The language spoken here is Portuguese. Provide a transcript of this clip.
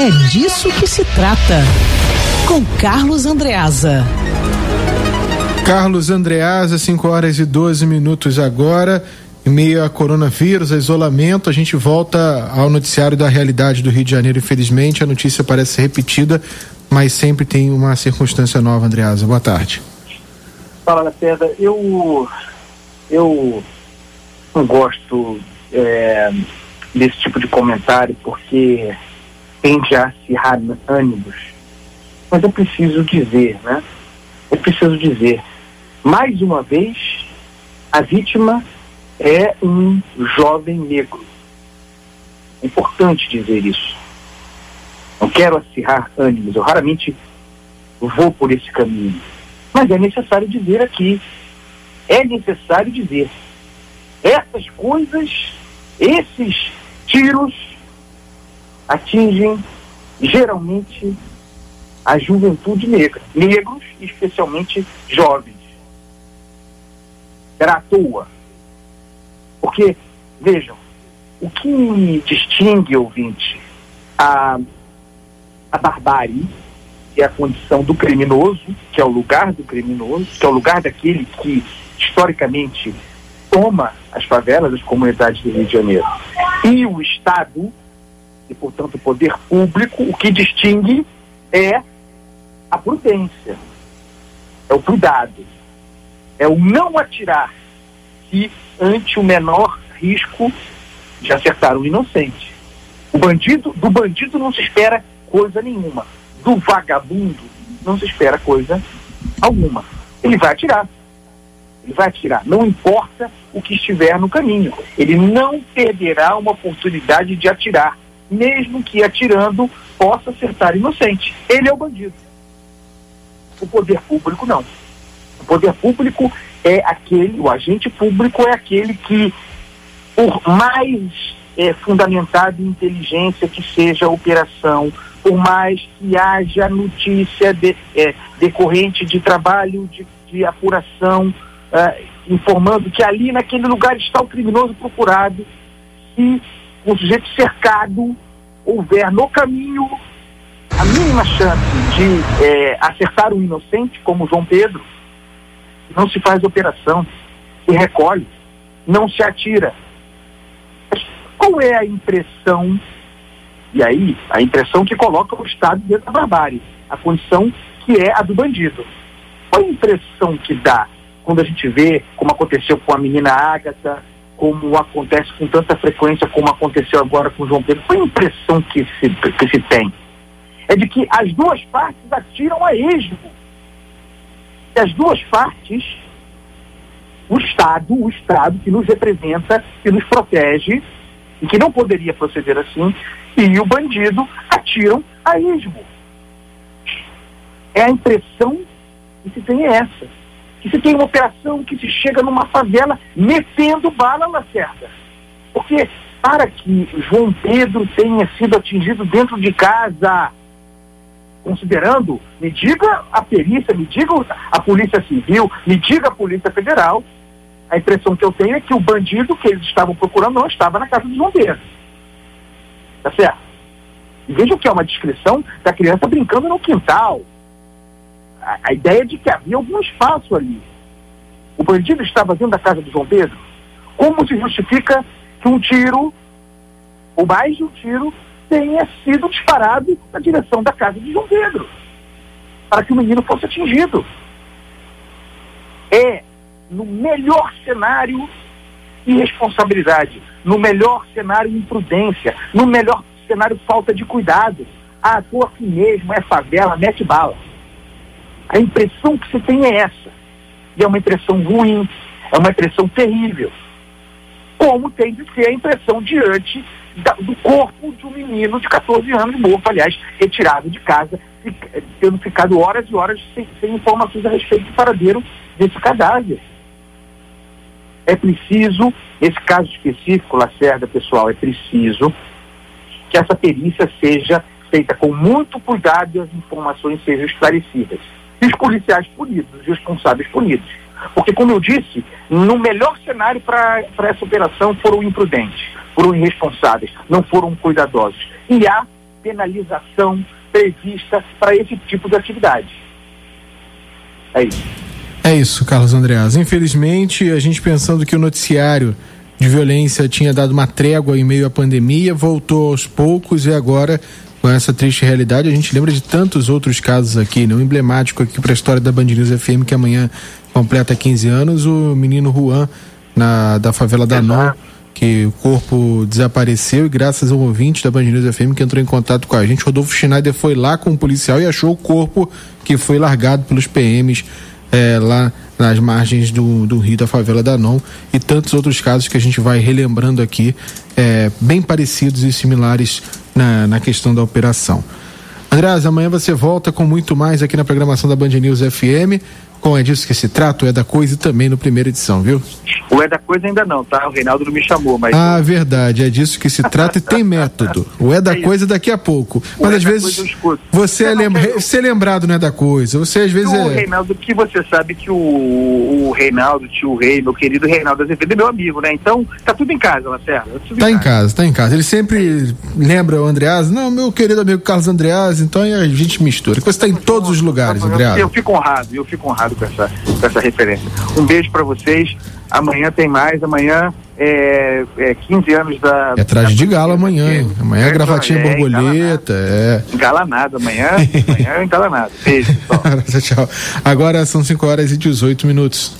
É disso que se trata. Com Carlos Andreasa. Carlos Andreasa, 5 horas e 12 minutos agora. Em meio a coronavírus, a isolamento, a gente volta ao noticiário da realidade do Rio de Janeiro. Infelizmente, a notícia parece ser repetida, mas sempre tem uma circunstância nova, Andreasa. Boa tarde. Fala, Lacerda. Eu, eu não gosto é, desse tipo de comentário porque tende a acirrar ânimos. Mas eu preciso dizer, né? Eu preciso dizer, mais uma vez, a vítima é um jovem negro. É importante dizer isso. Não quero acirrar ânimos, eu raramente vou por esse caminho. Mas é necessário dizer aqui, é necessário dizer, essas coisas, esses tiros atingem geralmente a juventude negra, negros, especialmente jovens. Era à toa porque, vejam, o que distingue, ouvinte, a, a barbárie, que é a condição do criminoso, que é o lugar do criminoso, que é o lugar daquele que, historicamente, toma as favelas, as comunidades do Rio de Janeiro, e o Estado, e, portanto, poder público, o que distingue é a prudência, é o cuidado, é o não atirar que ante o menor risco de acertar o inocente. O bandido, do bandido não se espera coisa nenhuma. Do vagabundo não se espera coisa alguma. Ele vai atirar. Ele vai atirar. Não importa o que estiver no caminho. Ele não perderá uma oportunidade de atirar, mesmo que atirando possa acertar inocente. Ele é o bandido. O poder público não. O poder público é aquele, o agente público é aquele que, por mais é, fundamentado em inteligência que seja a operação, por mais que haja notícia de, é, decorrente de trabalho de, de apuração, é, informando que ali naquele lugar está o criminoso procurado, se o sujeito cercado houver no caminho a mínima chance de é, acertar o inocente, como João Pedro, não se faz operação, se recolhe, não se atira. Mas qual é a impressão? E aí, a impressão que coloca o Estado dentro da barbárie, a condição que é a do bandido. Qual a impressão que dá quando a gente vê como aconteceu com a menina Ágata, como acontece com tanta frequência como aconteceu agora com o João Pedro? Qual a impressão que se, que se tem? É de que as duas partes atiram a esmo as duas partes, o Estado, o Estado que nos representa, que nos protege, e que não poderia proceder assim, e o bandido atiram a esmo. É a impressão que se tem é essa. Se tem uma operação que se chega numa favela metendo bala na certa. Porque para que João Pedro tenha sido atingido dentro de casa, considerando, me diga a perícia, me diga a Polícia Civil, me diga a Polícia Federal, a impressão que eu tenho é que o bandido que eles estavam procurando não estava na casa dos bombeiros. Tá certo? E vejam que é uma descrição da criança brincando no quintal. A, ideia de que havia algum espaço ali. O bandido estava dentro da casa do João Pedro. Como se justifica que um tiro, ou mais de um tiro, tenha sido disparado na direção da casa de João Pedro, para que o menino fosse atingido. É, no melhor cenário, irresponsabilidade, no melhor cenário, imprudência, no melhor cenário, falta de cuidado. Ah, tô aqui mesmo, é favela, mete bala. A impressão que você tem é essa. E é uma impressão ruim, é uma impressão terrível. Como tem de ser a impressão diante da, do corpo de um menino de 14 anos morto, aliás, retirado de casa, tendo ficado horas e horas sem, sem informações a respeito do paradeiro desse cadáver. É preciso, nesse caso específico, Lacerda, pessoal, é preciso que essa perícia seja feita com muito cuidado e as informações sejam esclarecidas. E os policiais punidos, os responsáveis punidos. Porque, como eu disse, no melhor cenário para essa operação foram imprudentes foram irresponsáveis, não foram cuidadosos. E há penalização prevista para esse tipo de atividade. É isso. É isso, Carlos Andreas. Infelizmente, a gente pensando que o noticiário de violência tinha dado uma trégua em meio à pandemia, voltou aos poucos e agora com essa triste realidade, a gente lembra de tantos outros casos aqui, né? Um emblemático aqui para a história da Band News FM que amanhã completa 15 anos, o menino Juan na da favela da Nó, que o corpo desapareceu. E graças ao ouvinte da Band News FM que entrou em contato com a gente, Rodolfo Schneider foi lá com o policial e achou o corpo que foi largado pelos PMs é, lá nas margens do, do rio da favela da Non e tantos outros casos que a gente vai relembrando aqui, é, bem parecidos e similares na, na questão da operação. Andrés, amanhã você volta com muito mais aqui na programação da Band News FM. Com é disso que se trata, o É da Coisa também no primeira edição, viu? O É da Coisa ainda não, tá? O Reinaldo não me chamou, mas. Ah, verdade, é disso que se trata e tem método. O É da é Coisa daqui a pouco. Mas é às vezes você é lembra... quero... ser lembrado não é da coisa. Você às vezes o é. Reinaldo, que você sabe que o, o Reinaldo, tio Rei, meu querido Reinaldo Azevedo é meu amigo, né? Então tá tudo em casa, Lacerda. Tá, tá em casa, tá em casa. Ele sempre lembra o Andreas, não, meu querido amigo Carlos Andreas, então a gente mistura. Você está em todos os lugares, Andreas. Eu fico honrado, eu fico honrado com essa com essa referência. Um beijo para vocês. Amanhã tem mais. Amanhã é, é 15 anos da. É traje de gala amanhã. Amanhã é gravatinha é, borboleta. É. Engalanado. Amanhã, amanhã é engalanado. Beijo, Tchau. Agora são 5 horas e 18 minutos.